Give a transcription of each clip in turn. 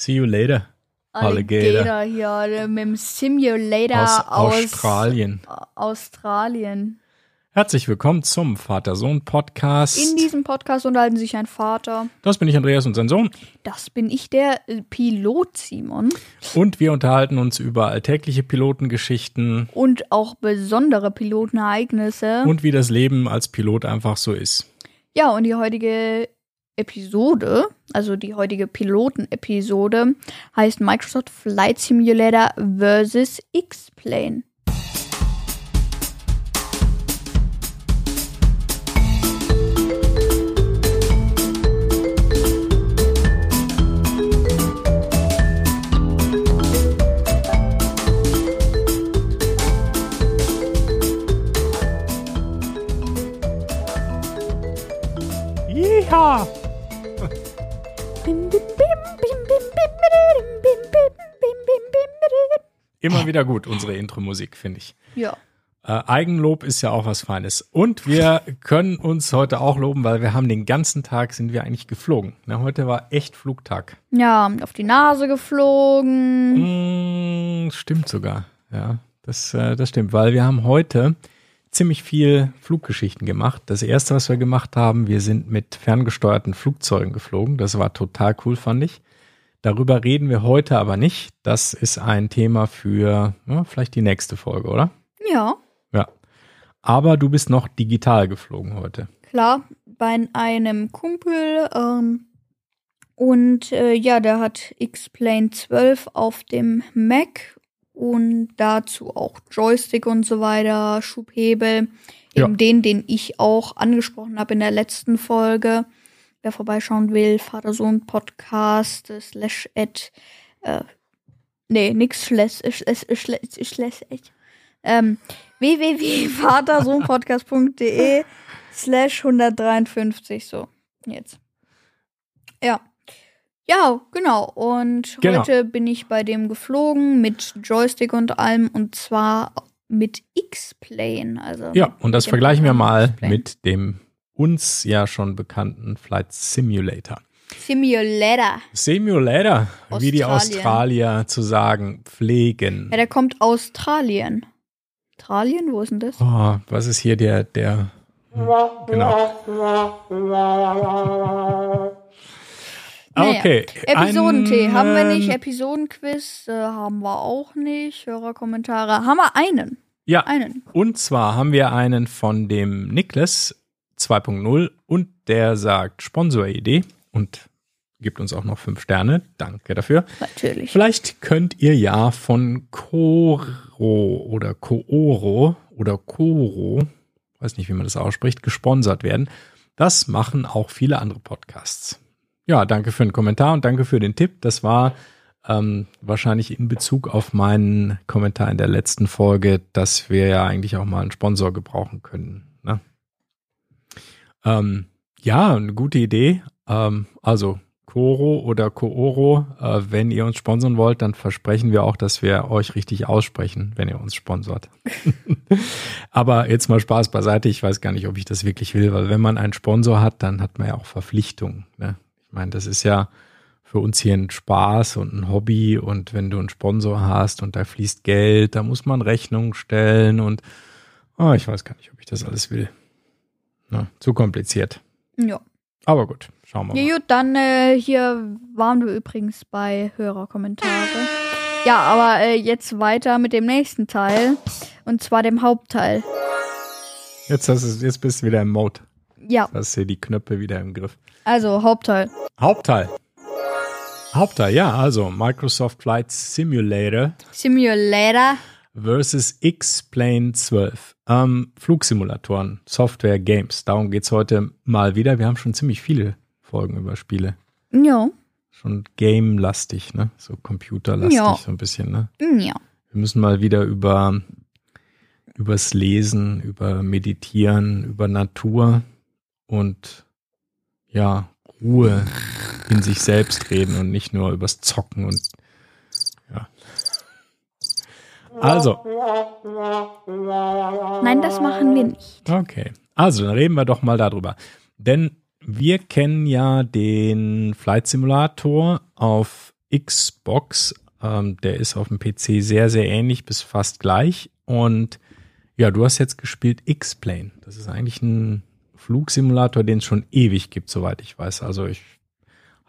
See you later. Alligator. Alligator hier mit dem Simulator Aus aus, Australien. Australien. Herzlich willkommen zum Vater-Sohn-Podcast. In diesem Podcast unterhalten sich ein Vater. Das bin ich, Andreas, und sein Sohn. Das bin ich, der äh, Pilot Simon. Und wir unterhalten uns über alltägliche Pilotengeschichten Und auch besondere Pilotenereignisse. und wie das Leben als Pilot einfach so ist. Ja, und die heutige Episode, also die heutige Piloten-Episode, heißt Microsoft Flight Simulator vs. X-Plane. Wieder gut, unsere Intro-Musik, finde ich. Ja. Äh, Eigenlob ist ja auch was Feines. Und wir können uns heute auch loben, weil wir haben den ganzen Tag sind wir eigentlich geflogen. Na, heute war echt Flugtag. Ja, auf die Nase geflogen. Mm, stimmt sogar. Ja, das, äh, das stimmt, weil wir haben heute ziemlich viel Fluggeschichten gemacht. Das erste, was wir gemacht haben, wir sind mit ferngesteuerten Flugzeugen geflogen. Das war total cool, fand ich. Darüber reden wir heute aber nicht. Das ist ein Thema für ja, vielleicht die nächste Folge, oder? Ja, Ja. Aber du bist noch digital geflogen heute. klar, bei einem Kumpel. Ähm, und äh, ja, der hat X-Plane 12 auf dem Mac und dazu auch Joystick und so weiter, Schubhebel. Ja. Eben den, den ich auch angesprochen habe in der letzten Folge. Wer vorbeischauen will, Vater-Sohn-Podcast, äh, slash at, äh, nee, nix slash, äh, slash, äh, slash, slash, äh, ähm, www.vatersohnpodcast.de slash 153, so, jetzt. Ja. Ja, genau. Und Genau. heute bin ich bei dem geflogen mit Joystick und allem und zwar mit X-Plane. Also Ja, und das vergleichen wir mal mit dem uns ja schon bekannten Flight Simulator. Simulator. Simulator, wie die. Australier zu sagen pflegen. Ja, der kommt aus Australien. Australien? Wo ist denn das? Oh, was ist hier der, der, genau. Naja, Okay. Episodentee haben wir ähm, nicht, Episodenquiz äh, haben wir auch nicht, Hörerkommentare haben wir einen, Ja, einen. und zwar haben wir einen von dem Niklas 2.0 und der sagt Sponsoridee und gibt uns auch noch fünf Sterne. Danke dafür. Natürlich. Vielleicht könnt ihr ja von Coro oder Cooro oder Coro, weiß nicht, wie man das ausspricht, gesponsert werden. Das machen auch viele andere Podcasts. Ja, danke für den Kommentar und danke für den Tipp. Das war ähm, wahrscheinlich in Bezug auf meinen Kommentar in der letzten Folge, dass wir ja eigentlich auch mal einen Sponsor gebrauchen können. Ne? Ähm, ja, eine gute Idee. Ähm, also Coro oder Cooro, äh, wenn ihr uns sponsern wollt, dann versprechen wir auch, dass wir euch richtig aussprechen, wenn ihr uns sponsort. Aber jetzt mal Spaß beiseite. Ich weiß gar nicht, ob ich das wirklich will, weil wenn man einen Sponsor hat, dann hat man ja auch Verpflichtungen. Ne? Ich meine, das ist ja für uns hier ein Spaß und ein Hobby und wenn du einen Sponsor hast und da fließt Geld, da muss man Rechnungen stellen und oh, ich weiß gar nicht, ob ich das alles will. Na, zu kompliziert. Ja. Aber gut, schauen wir mal. Ja, gut, dann äh, hier waren wir übrigens bei Hörerkommentare. Ja, aber äh, jetzt weiter mit dem nächsten Teil und zwar dem Hauptteil. Jetzt, hast du, jetzt bist du wieder im Mode. Ja, Hast hier die Knöpfe wieder im Griff. also Hauptteil. Hauptteil. Hauptteil, ja, also Microsoft Flight Simulator Simulator. Versus X-Plane 12. Ähm, Flugsimulatoren, Software, Games. Darum geht's heute mal wieder. Wir haben schon ziemlich viele Folgen über Spiele. Ja, Schon game-lastig, ne? So computerlastig, Ja. so ein bisschen, ne? ja. Wir müssen mal wieder über übers Lesen, über Meditieren, über Natur und ja, Ruhe in sich selbst reden und nicht nur übers Zocken und. Also, Nein, das machen wir nicht. okay. Also, dann reden wir doch mal darüber. Denn wir kennen ja den Flight Simulator auf Xbox. Ähm, der ist auf dem PC sehr, sehr ähnlich bis fast gleich. Und ja, du hast jetzt gespielt X-Plane. Das ist eigentlich ein Flugsimulator, den es schon ewig gibt, soweit ich weiß. Also ich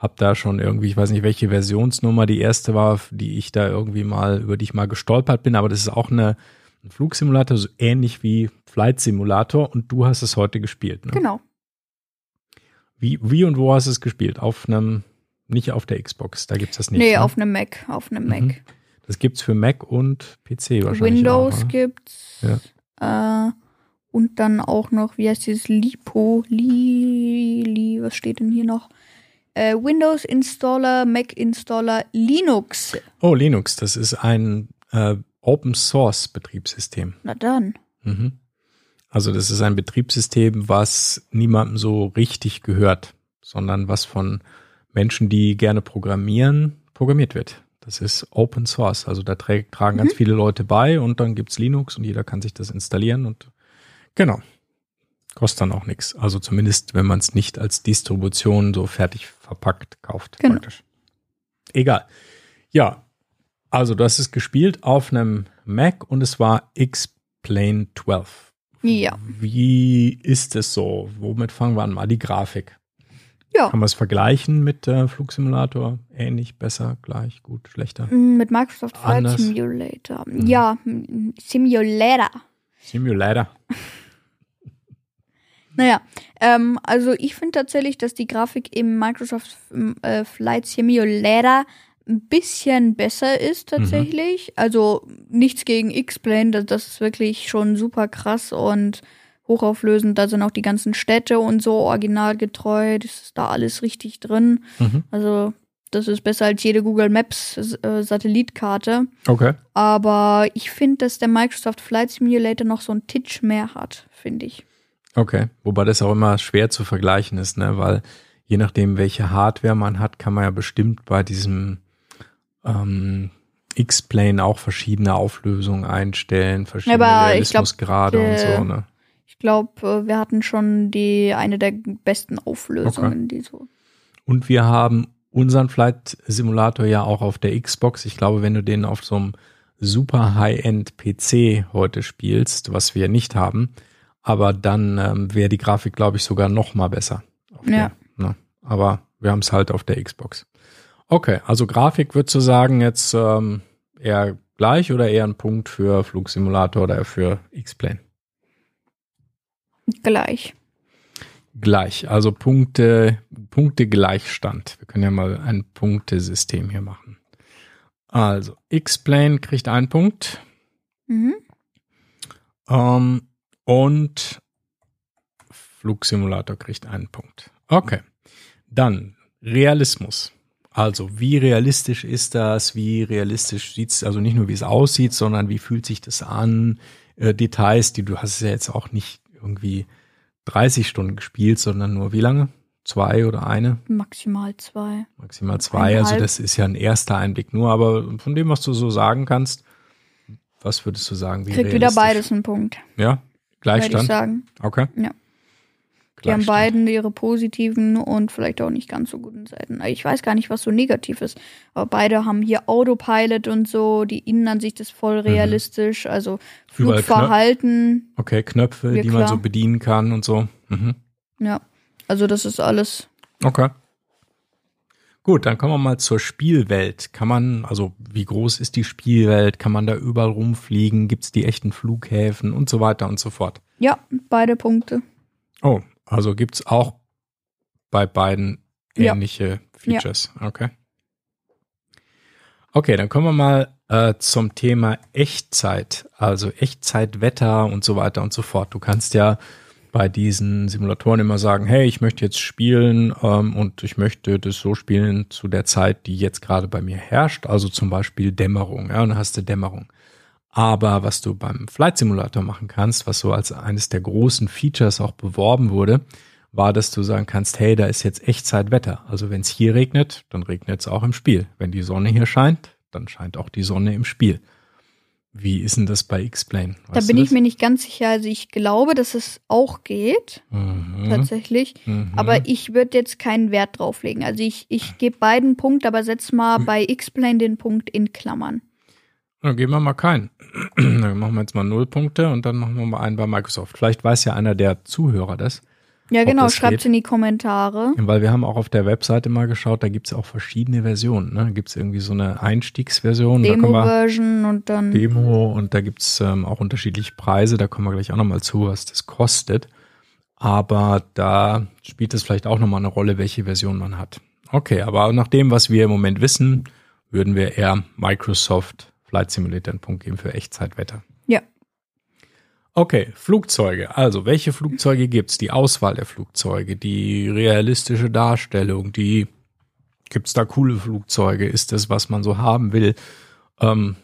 habe da schon irgendwie, ich weiß nicht, welche Versionsnummer die erste war, die ich da irgendwie mal, über die ich mal gestolpert bin, aber das ist auch eine, ein Flugsimulator, so ähnlich wie Flight Simulator und du hast es heute gespielt. Ne? Genau. Wie, wie und wo hast du es gespielt? Auf einem, nicht auf der Xbox, da gibt es das nicht. Nee, ne? auf einem Mac, auf einem Mac. Mhm. Das gibt's für Mac und PC wahrscheinlich. Windows auch, ne? gibt's. Äh, und dann auch noch, wie heißt dieses Lipo, Li, Li, was steht denn hier noch? Äh, Windows Installer, Mac Installer, Linux. Oh, Linux, das ist ein äh, Open Source Betriebssystem. Na dann. Mhm. Also das ist ein Betriebssystem, was niemandem so richtig gehört, sondern was von Menschen, die gerne programmieren, programmiert wird. Das ist Open Source. Also da tra tragen ganz viele Leute bei und dann gibt's Linux und jeder kann sich das installieren und genau. Kostet dann auch nichts. Also zumindest, wenn man es nicht als Distribution so fertig verpackt kauft. Genau. Praktisch. Egal. Ja, also du hast es gespielt auf einem Mac und es war X-Plane 12. Ja. Wie ist es so? Womit fangen wir an? Mal die Grafik. Ja. Kann man es vergleichen mit äh, Flugsimulator? Ähnlich, besser, gleich, gut, schlechter? Mm, Mit Microsoft Flight. Simulator. Mhm. Ja, Simulator. Simulator. Naja, ähm, also ich finde tatsächlich, dass die Grafik im Microsoft ähm, äh, Flight Simulator ein bisschen besser ist tatsächlich. Also nichts gegen X-Plane, das, das ist wirklich schon super krass und hochauflösend. Da sind auch die ganzen Städte und so originalgetreu. Das ist da alles richtig drin. Mhm. Also das ist besser als jede Google Maps äh, Satellitkarte. Okay. Aber ich finde, dass der Microsoft Flight Simulator noch so ein Titch mehr hat, finde ich. Okay. Wobei das auch immer schwer zu vergleichen ist, ne? Weil je nachdem, welche Hardware man hat, kann man ja bestimmt bei diesem ähm, X-Plane auch verschiedene Auflösungen einstellen, verschiedene Aber glaub, Realismusgrade und äh, so, ne? Ich glaube, wir hatten schon die eine der besten Auflösungen, die so. Und wir haben unseren Flight Simulator ja auch auf der Xbox. Ich glaube, wenn du den auf so einem super High-End PC heute spielst, was wir nicht haben, aber dann ähm, wäre die Grafik, glaube ich, sogar noch mal besser. Ja. Der, ne? Aber wir haben es halt auf der Xbox. Okay, also Grafik würdest du sagen jetzt ähm, eher gleich oder eher ein Punkt für Flugsimulator oder für X-Plane? Gleich. Gleich, also Punkte, Punkte Gleichstand. Wir können ja mal ein Punktesystem hier machen. Also, X-Plane kriegt einen Punkt Mhm. ähm, und Flugsimulator kriegt einen Punkt. Okay. Dann Realismus. Also, wie realistisch ist das? Wie realistisch sieht's, also nicht nur wie es aussieht, sondern wie fühlt sich das an? Äh, Details, die du hast ja jetzt auch nicht irgendwie 30 Stunden gespielt, sondern nur wie lange? Zwei oder eine? Maximal zwei. Maximal zwei. Also Eineinhalb. das ist ja ein erster Einblick nur, aber von dem, was du so sagen kannst, was würdest du sagen? Wie Kriegt wieder beides einen Punkt, Ja, würde ich Gleichstand. sagen. Okay. Ja. Die haben Gleichstand. beiden ihre positiven und vielleicht auch nicht ganz so guten Seiten. Ich weiß gar nicht, was so negativ ist. Aber beide haben hier Autopilot und so. Die Innen an sich ist voll realistisch. Also Mhm. Knö- Flugverhalten. Okay, Knöpfe, die man klar. so bedienen kann und so. Mhm. Ja. Also das ist alles. Okay. Gut, dann kommen wir mal zur Spielwelt. Kann man, also wie groß ist die Spielwelt? Kann man da überall rumfliegen? Gibt es die echten Flughäfen und so weiter und so fort? Ja, beide Punkte. Oh, also gibt's auch bei beiden Ja. ähnliche Features. Okay. Okay, dann kommen wir mal äh, zum Thema Echtzeit, also Echtzeitwetter und so weiter und so fort. Du kannst ja bei diesen Simulatoren immer sagen, hey, ich möchte jetzt spielen ähm, und ich möchte das so spielen zu der Zeit, die jetzt gerade bei mir herrscht, also zum Beispiel Dämmerung, ja, dann hast du Dämmerung. Aber was du beim Flight Simulator machen kannst, was so als eines der großen Features auch beworben wurde, war, dass du sagen kannst, hey, da ist jetzt Echtzeitwetter. Also wenn es hier regnet, dann regnet es auch im Spiel. Wenn die Sonne hier scheint, dann scheint auch die Sonne im Spiel. Wie ist denn das bei X-Plane? Da bin ich mir nicht ganz sicher. Also ich glaube, dass es auch geht, mhm. tatsächlich. Mhm. Aber ich würde jetzt keinen Wert drauflegen. Also ich, ich gebe beiden Punkt, aber setz mal Hm. bei X-Plane den Punkt in Klammern. Dann geben wir mal keinen. Dann machen wir jetzt mal null Punkte und dann machen wir mal einen bei Microsoft. Vielleicht weiß ja einer der Zuhörer das. Ja, genau, das schreibt's geht? in die Kommentare. Weil wir haben auch auf der Webseite mal geschaut, da gibt es auch verschiedene Versionen. Ne? Da gibt es irgendwie so eine Einstiegsversion, Demo-Version und dann. Demo und da gibt es ähm, auch unterschiedliche Preise, da kommen wir gleich auch nochmal zu, was das kostet. Aber da spielt es vielleicht auch nochmal eine Rolle, welche Version man hat. Okay, aber nach dem, was wir im Moment wissen, würden wir eher Microsoft Flight Simulator einen Punkt geben für Echtzeitwetter. Okay, Flugzeuge. Also, welche Flugzeuge gibt's? Die Auswahl der Flugzeuge, die realistische Darstellung, die gibt's da coole Flugzeuge? Ist das, was man so haben will? Ähm,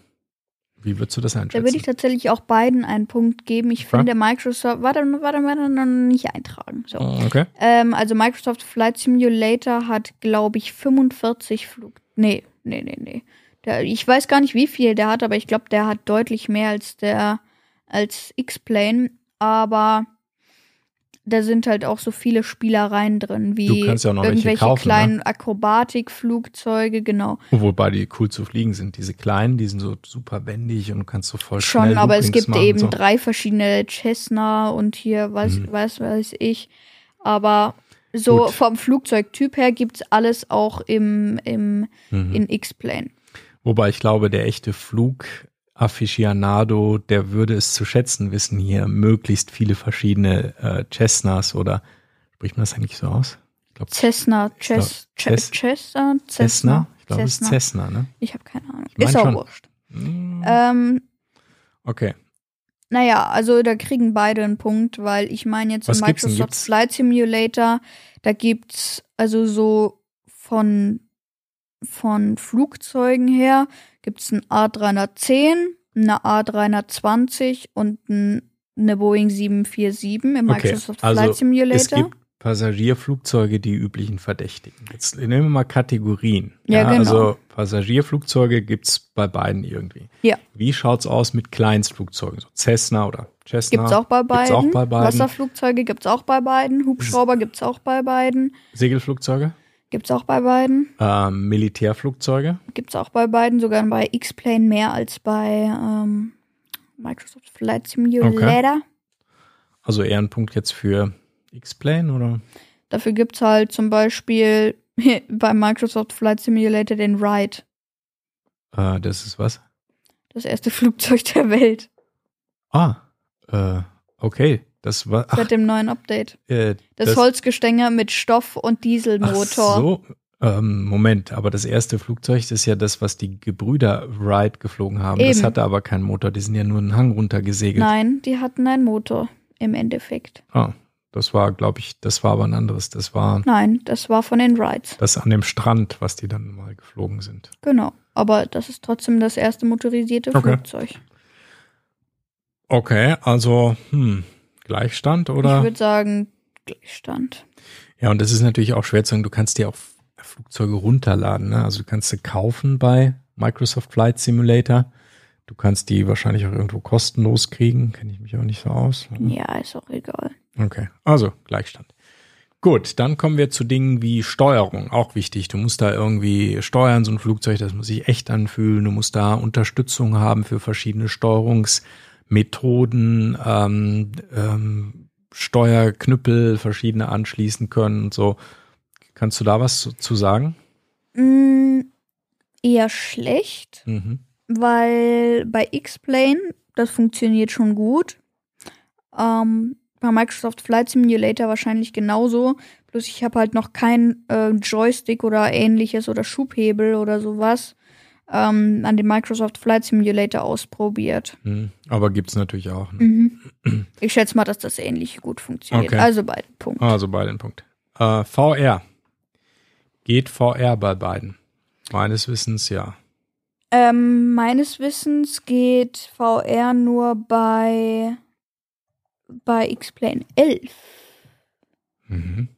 wie würdest du das Da einschätzen? würde ich tatsächlich auch beiden einen Punkt geben. Ich Okay. finde Microsoft, warte, warte, warte, noch nicht eintragen. So. okay. Ähm, also Microsoft Flight Simulator hat, glaube ich, 45 Flug. Nee, nee, nee, nee. Der, ich weiß gar nicht, wie viel der hat, aber ich glaube, der hat deutlich mehr als der als X-Plane. Aber da sind halt auch so viele Spielereien drin, wie Du ja irgendwelche kaufen, ne? kleinen Akrobatikflugzeuge, genau. Wobei die cool zu fliegen sind. Diese kleinen, die sind so super wendig und kannst so voll Schon, schnell aber es Loopings gibt machen, eben so. drei verschiedene Cessna und hier weiß, Mhm. weiß, weiß ich. Aber so Gut. vom Flugzeugtyp her gibt's alles auch im, im, Mhm. in X-Plane. Wobei ich glaube, der echte Flug-Afficionado, der würde es zu schätzen wissen, hier möglichst viele verschiedene äh, Cessnas oder spricht man das eigentlich so aus? Ich glaube Cessna, Cess, glaub, Cess, Cess- Cessna, Cessna. Ich glaube, es ist Cessna. Ne? Ich habe keine Ahnung. Ich mein Ist auch schon. wurscht. Mm, Ähm, Okay. naja, also da kriegen beide einen Punkt, weil ich meine jetzt Was im? Microsoft Flight Simulator, da gibt's also so von, von Flugzeugen her, gibt's ein A310, eine A320 und ein, eine Boeing 747 im Okay, Microsoft also Flight Simulator. Es gibt Passagierflugzeuge, die üblichen Verdächtigen. Jetzt nehmen wir mal Kategorien. Ja, genau. Also Passagierflugzeuge gibt's bei beiden irgendwie. Ja. Wie schaut's aus mit Kleinstflugzeugen? So Cessna oder Cessna? Auch bei beiden. Gibt's auch bei beiden. Wasserflugzeuge gibt's auch bei beiden. Hubschrauber gibt's auch bei beiden. Segelflugzeuge? Gibt's auch bei beiden. Ähm, Militärflugzeuge? Gibt's auch bei beiden. Sogar bei X-Plane mehr als bei ähm, Microsoft Flight Simulator. Also eher ein Punkt jetzt für X-Plane oder? Dafür gibt's halt zum Beispiel bei Microsoft Flight Simulator den Ride. Äh, das ist was? Das erste Flugzeug der Welt. Ah, äh, okay. Das war. Ach, Seit dem neuen Update. äh, Das, Holzgestänge mit Stoff- und Dieselmotor. Ach so. Ähm, Moment, aber das erste Flugzeug das ist ja das, was die Gebrüder Wright geflogen haben. Das Eben. hatte aber keinen Motor, die sind ja nur einen Hang runtergesegelt. Nein, die hatten einen Motor im Endeffekt. Ah, das war, glaube ich, das war aber ein anderes. Das war Nein, das war von den Rides. das an dem Strand, was die dann mal geflogen sind. Genau. Aber das ist trotzdem das erste motorisierte Okay. Flugzeug. Okay, also, hm, Gleichstand Ich oder? würde sagen, Gleichstand. Ja, und das ist natürlich auch schwer zu sagen, du kannst dir auch Flugzeuge runterladen. Ne? Also du kannst sie kaufen bei Microsoft Flight Simulator. Du kannst die wahrscheinlich auch irgendwo kostenlos kriegen. Kenne ich mich auch nicht so aus. Ja, ist auch egal. Okay, also Gleichstand. Gut, dann kommen wir zu Dingen wie Steuerung, auch wichtig. Du musst da irgendwie steuern, so ein Flugzeug, das muss sich echt anfühlen. Du musst da Unterstützung haben für verschiedene Steuerungsmethoden, ähm, ähm, Steuerknüppel verschiedene anschließen können und so. Kannst du da was zu, zu sagen? Mm, eher schlecht, Mhm. weil bei X-Plane, das funktioniert schon gut. Ähm, bei Microsoft Flight Simulator wahrscheinlich genauso. Bloß ich habe halt noch kein äh, Joystick oder ähnliches oder Schubhebel oder sowas ähm, an dem Microsoft Flight Simulator ausprobiert. Mhm. Aber gibt's natürlich auch. Ne? Mhm. Ich schätze mal, dass das ähnlich gut funktioniert. Okay. Also beide Punkte. Also bei den Punkt. Äh, VR. Geht VR bei beiden? Meines Wissens ja. Ähm, meines Wissens geht VR nur bei bei X-Plane 11. Mhm.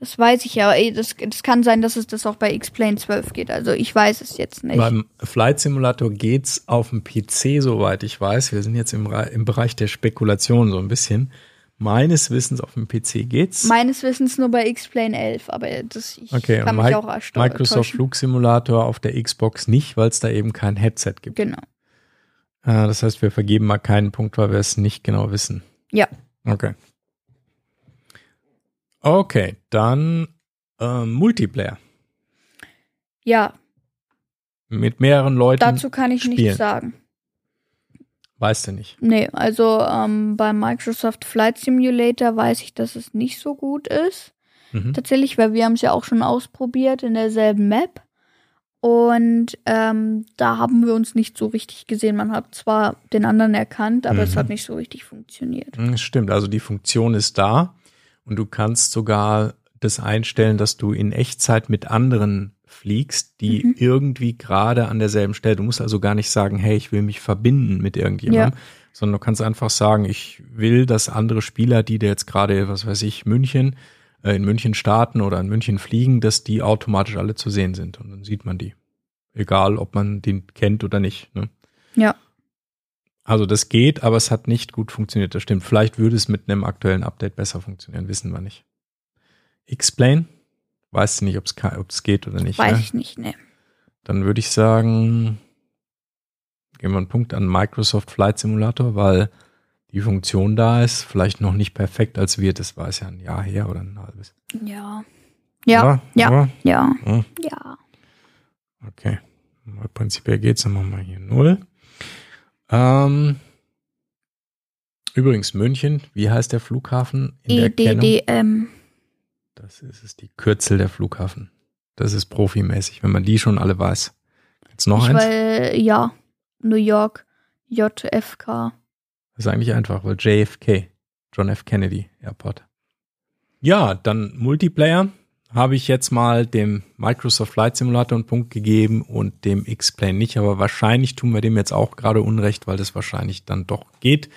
Das weiß ich ja. Ey, das, das kann sein, dass es das auch bei X-Plane 12 geht. Also ich weiß es jetzt nicht. Beim Flight Simulator geht's auf dem PC, soweit ich weiß. Wir sind jetzt im, im Bereich der Spekulation so ein bisschen. Meines Wissens auf dem PC geht's. Meines Wissens nur bei X-Plane 11, aber das ich okay, kann mich auch erstaunen. Microsoft Flugsimulator auf der Xbox nicht, weil es da eben kein Headset gibt. Genau. Äh, das heißt, wir vergeben mal keinen Punkt, weil wir es nicht genau wissen. Ja. Okay. Okay, dann äh, Multiplayer. Ja. Mit mehreren Leuten. Dazu kann ich spielen. nichts sagen. Weißt du nicht. Nee, also ähm, bei Microsoft Flight Simulator weiß ich, dass es nicht so gut ist. Mhm. Tatsächlich, weil wir haben es ja auch schon ausprobiert in derselben Map. Und ähm, da haben wir uns nicht so richtig gesehen. Man hat zwar den anderen erkannt, aber es Mhm. hat nicht so richtig funktioniert. Mm, Stimmt, also die Funktion ist da und du kannst sogar das einstellen, dass du in Echtzeit mit anderen fliegst, die Mhm. irgendwie gerade an derselben Stelle. Du musst also gar nicht sagen, hey, ich will mich verbinden mit irgendjemandem, sondern du kannst einfach sagen, ich will, dass andere Spieler, die dir jetzt gerade, was weiß ich, München, äh, in München starten oder in München fliegen, dass die automatisch alle zu sehen sind und dann sieht man die. Egal, ob man den kennt oder nicht. Ne? Ja. Also das geht, aber es hat nicht gut funktioniert. Das stimmt. Vielleicht würde es mit einem aktuellen Update besser funktionieren, wissen wir nicht. Explain? Weißt du nicht, ob es es geht oder nicht. Weiß ne? ich nicht, ne. Dann würde ich sagen, geben wir einen Punkt an Microsoft Flight Simulator, weil die Funktion da ist, vielleicht noch nicht perfekt, als wir, das war es ja ein Jahr her oder ein halbes. Ja. Ja, ja, ja, ja, ja. okay. Prinzipiell geht's, dann machen wir hier null. Ähm, übrigens, München, wie heißt der Flughafen in E? EDDM. Das ist es, die Kürzel der Flughafen. Das ist profimäßig, wenn man die schon alle weiß. Jetzt noch Ich eins. weil, ja, New York, JFK. Das ist eigentlich einfach, weil JFK, John F. Kennedy Airport. Ja, dann Multiplayer habe ich jetzt mal dem Microsoft Flight Simulator einen Punkt gegeben und dem X-Plane nicht, aber wahrscheinlich tun wir dem jetzt auch gerade Unrecht, weil das wahrscheinlich dann doch geht.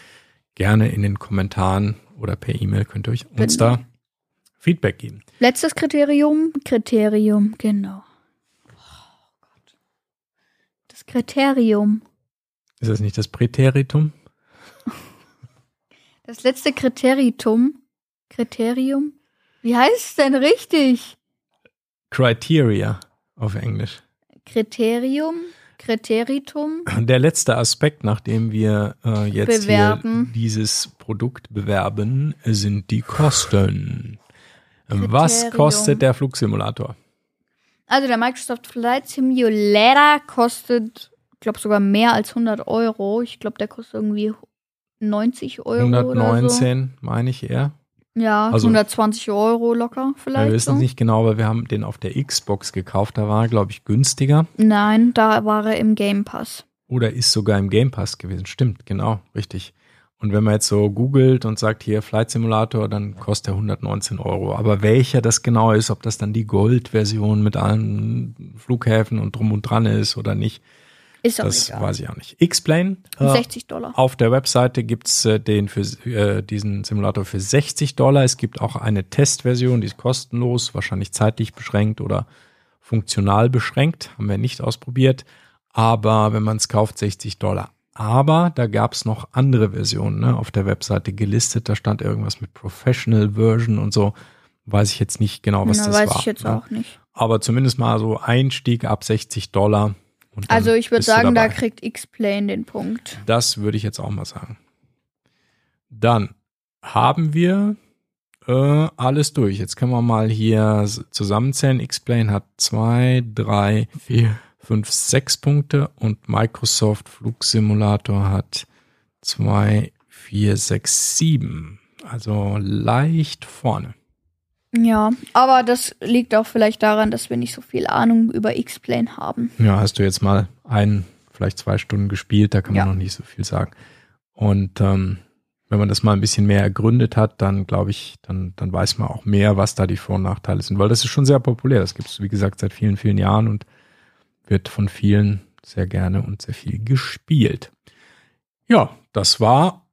Gerne in den Kommentaren oder per E-Mail könnt ihr euch uns Genau. da Feedback geben. Letztes Kriterium, Kriterium, genau. Oh Gott. Das Kriterium. Ist das nicht das Präteritum? Das letzte Kriterium. Kriterium? Wie heißt es denn richtig? Criteria auf Englisch. Kriterium? Kriteritum? Der letzte Aspekt, nachdem wir äh, jetzt dieses Produkt bewerben, sind die Kosten. Was Kriterium. kostet der Flugsimulator? Also der Microsoft Flight Simulator kostet, ich glaube sogar mehr als 100 Euro. Ich glaube, der kostet irgendwie 90 Euro oder so. 119, meine ich eher. Ja, Also- 120 Euro locker vielleicht. wir wissen so. es nicht genau, aber wir haben den auf der Xbox gekauft. Da war er, glaube ich, günstiger. Nein, da war er im Game Pass. Oder ist sogar im Game Pass gewesen. Stimmt, genau, richtig. Und wenn man jetzt so googelt und sagt hier Flight Simulator, dann kostet er 119 Euro. Aber welcher das genau ist, ob das dann die Gold-Version mit allen Flughäfen und drum und dran ist oder nicht, Ist auch das egal. weiß ich auch nicht. X-Plane. Äh, 60 Dollar. auf der Webseite gibt's äh, den für, äh, diesen Simulator für 60 Dollar. Es gibt auch eine Testversion, die ist kostenlos, wahrscheinlich zeitlich beschränkt oder funktional beschränkt. Haben wir nicht ausprobiert. Aber wenn man es kauft, 60 Dollar. Aber da gab's noch andere Versionen ne, auf der Webseite gelistet. Da stand irgendwas mit Professional Version und so. Weiß ich jetzt nicht genau, was Na, das weiß war. ich jetzt ne? auch nicht. Aber zumindest mal so Einstieg ab 60 Dollar. Also ich würde sagen, da kriegt X-Plane den Punkt. Das würde ich jetzt auch mal sagen. Dann haben wir äh, alles durch. Jetzt können wir mal hier zusammenzählen. X-Plane hat zwei, drei, vier, fünf, sechs Punkte und Microsoft Flugsimulator hat zwei, vier, sechs, sieben. Also leicht vorne. Ja, aber das liegt auch vielleicht daran, dass wir nicht so viel Ahnung über X-Plane haben. Ja, hast du jetzt mal ein, vielleicht zwei Stunden gespielt, da kann man Ja. noch nicht so viel sagen. Und ähm, wenn man das mal ein bisschen mehr ergründet hat, dann glaube ich, dann, dann weiß man auch mehr, was da die Vor- und Nachteile sind, weil das ist schon sehr populär. Das gibt es, wie gesagt, seit vielen, vielen Jahren und wird von vielen sehr gerne und sehr viel gespielt. Ja, das war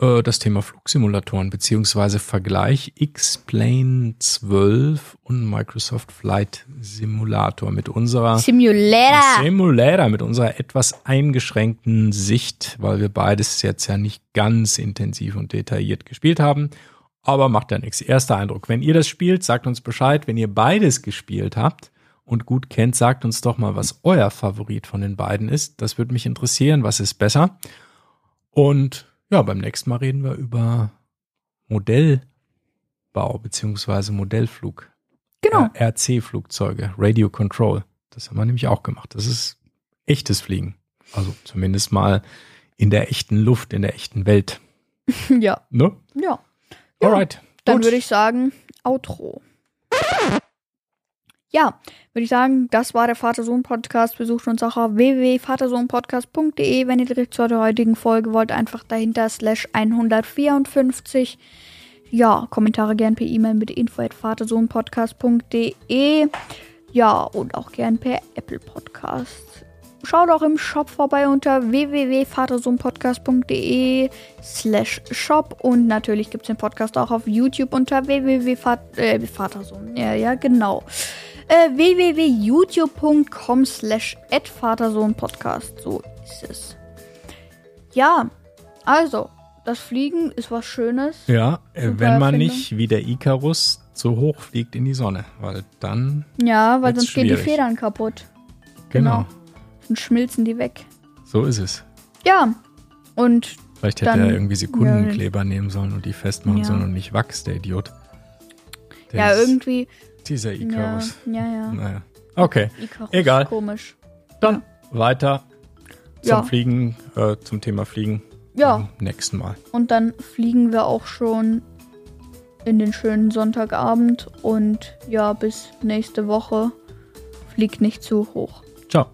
äh, das Thema Flugsimulatoren beziehungsweise Vergleich X-Plane 12 und Microsoft Flight Simulator mit unserer Simulator. Simulator mit unserer etwas eingeschränkten Sicht, weil wir beides jetzt ja nicht ganz intensiv und detailliert gespielt haben. Aber macht ja nichts. Erster Eindruck. Wenn ihr das spielt, sagt uns Bescheid. Wenn ihr beides gespielt habt und gut kennt, sagt uns doch mal, was euer Favorit von den beiden ist. Das würde mich interessieren. Was ist besser? Und ja, beim nächsten Mal reden wir über Modellbau beziehungsweise Modellflug. Genau. RC-Flugzeuge, Radio Control. Das haben wir nämlich auch gemacht. Das ist echtes Fliegen. Also zumindest mal in der echten Luft, in der echten Welt. ja. Ne? Ja. Ja, Alright. Dann Gut. würde ich sagen, Outro. Ja, würde ich sagen, das war der Vater-Sohn-Podcast. Besucht uns auch auf www.vatersohnpodcast.de. Wenn ihr direkt zur heutigen Folge wollt, einfach dahinter slash 154. Ja, Kommentare gern per E-Mail mit info.vatersohnpodcast.de. Ja, und auch gern per Apple Podcast. Schaut auch im Shop vorbei unter www.vatersohnpodcast.de slash shop und natürlich gibt es den Podcast auch auf YouTube unter www.vatersohn. Ja, ja, genau. Äh, www.youtube.com slash vatersohnpodcast. So ist es. Ja, also, das Fliegen ist was Schönes. Ja, äh, wenn man nicht wie der Icarus zu hoch fliegt in die Sonne, weil dann, Ja, weil sonst gehen die schwierig. Federn kaputt. genau, Sonst schmilzen die weg. so ist es. Ja, und Vielleicht hätte Dann- er irgendwie Sekundenkleber nehmen sollen und die festmachen Ja. sollen und nicht Wachs, der Idiot. Der ja, irgendwie. Dieser Ja, Icarus. ja, ja. Naja. Okay, Icarus, Egal. Komisch. dann weiter zum Ja. Fliegen, äh, zum Thema Fliegen. Ja. Nächsten Mal. Und dann fliegen wir auch schon in den schönen Sonntagabend. Und ja, bis nächste Woche. Fliegt nicht zu hoch. Ciao.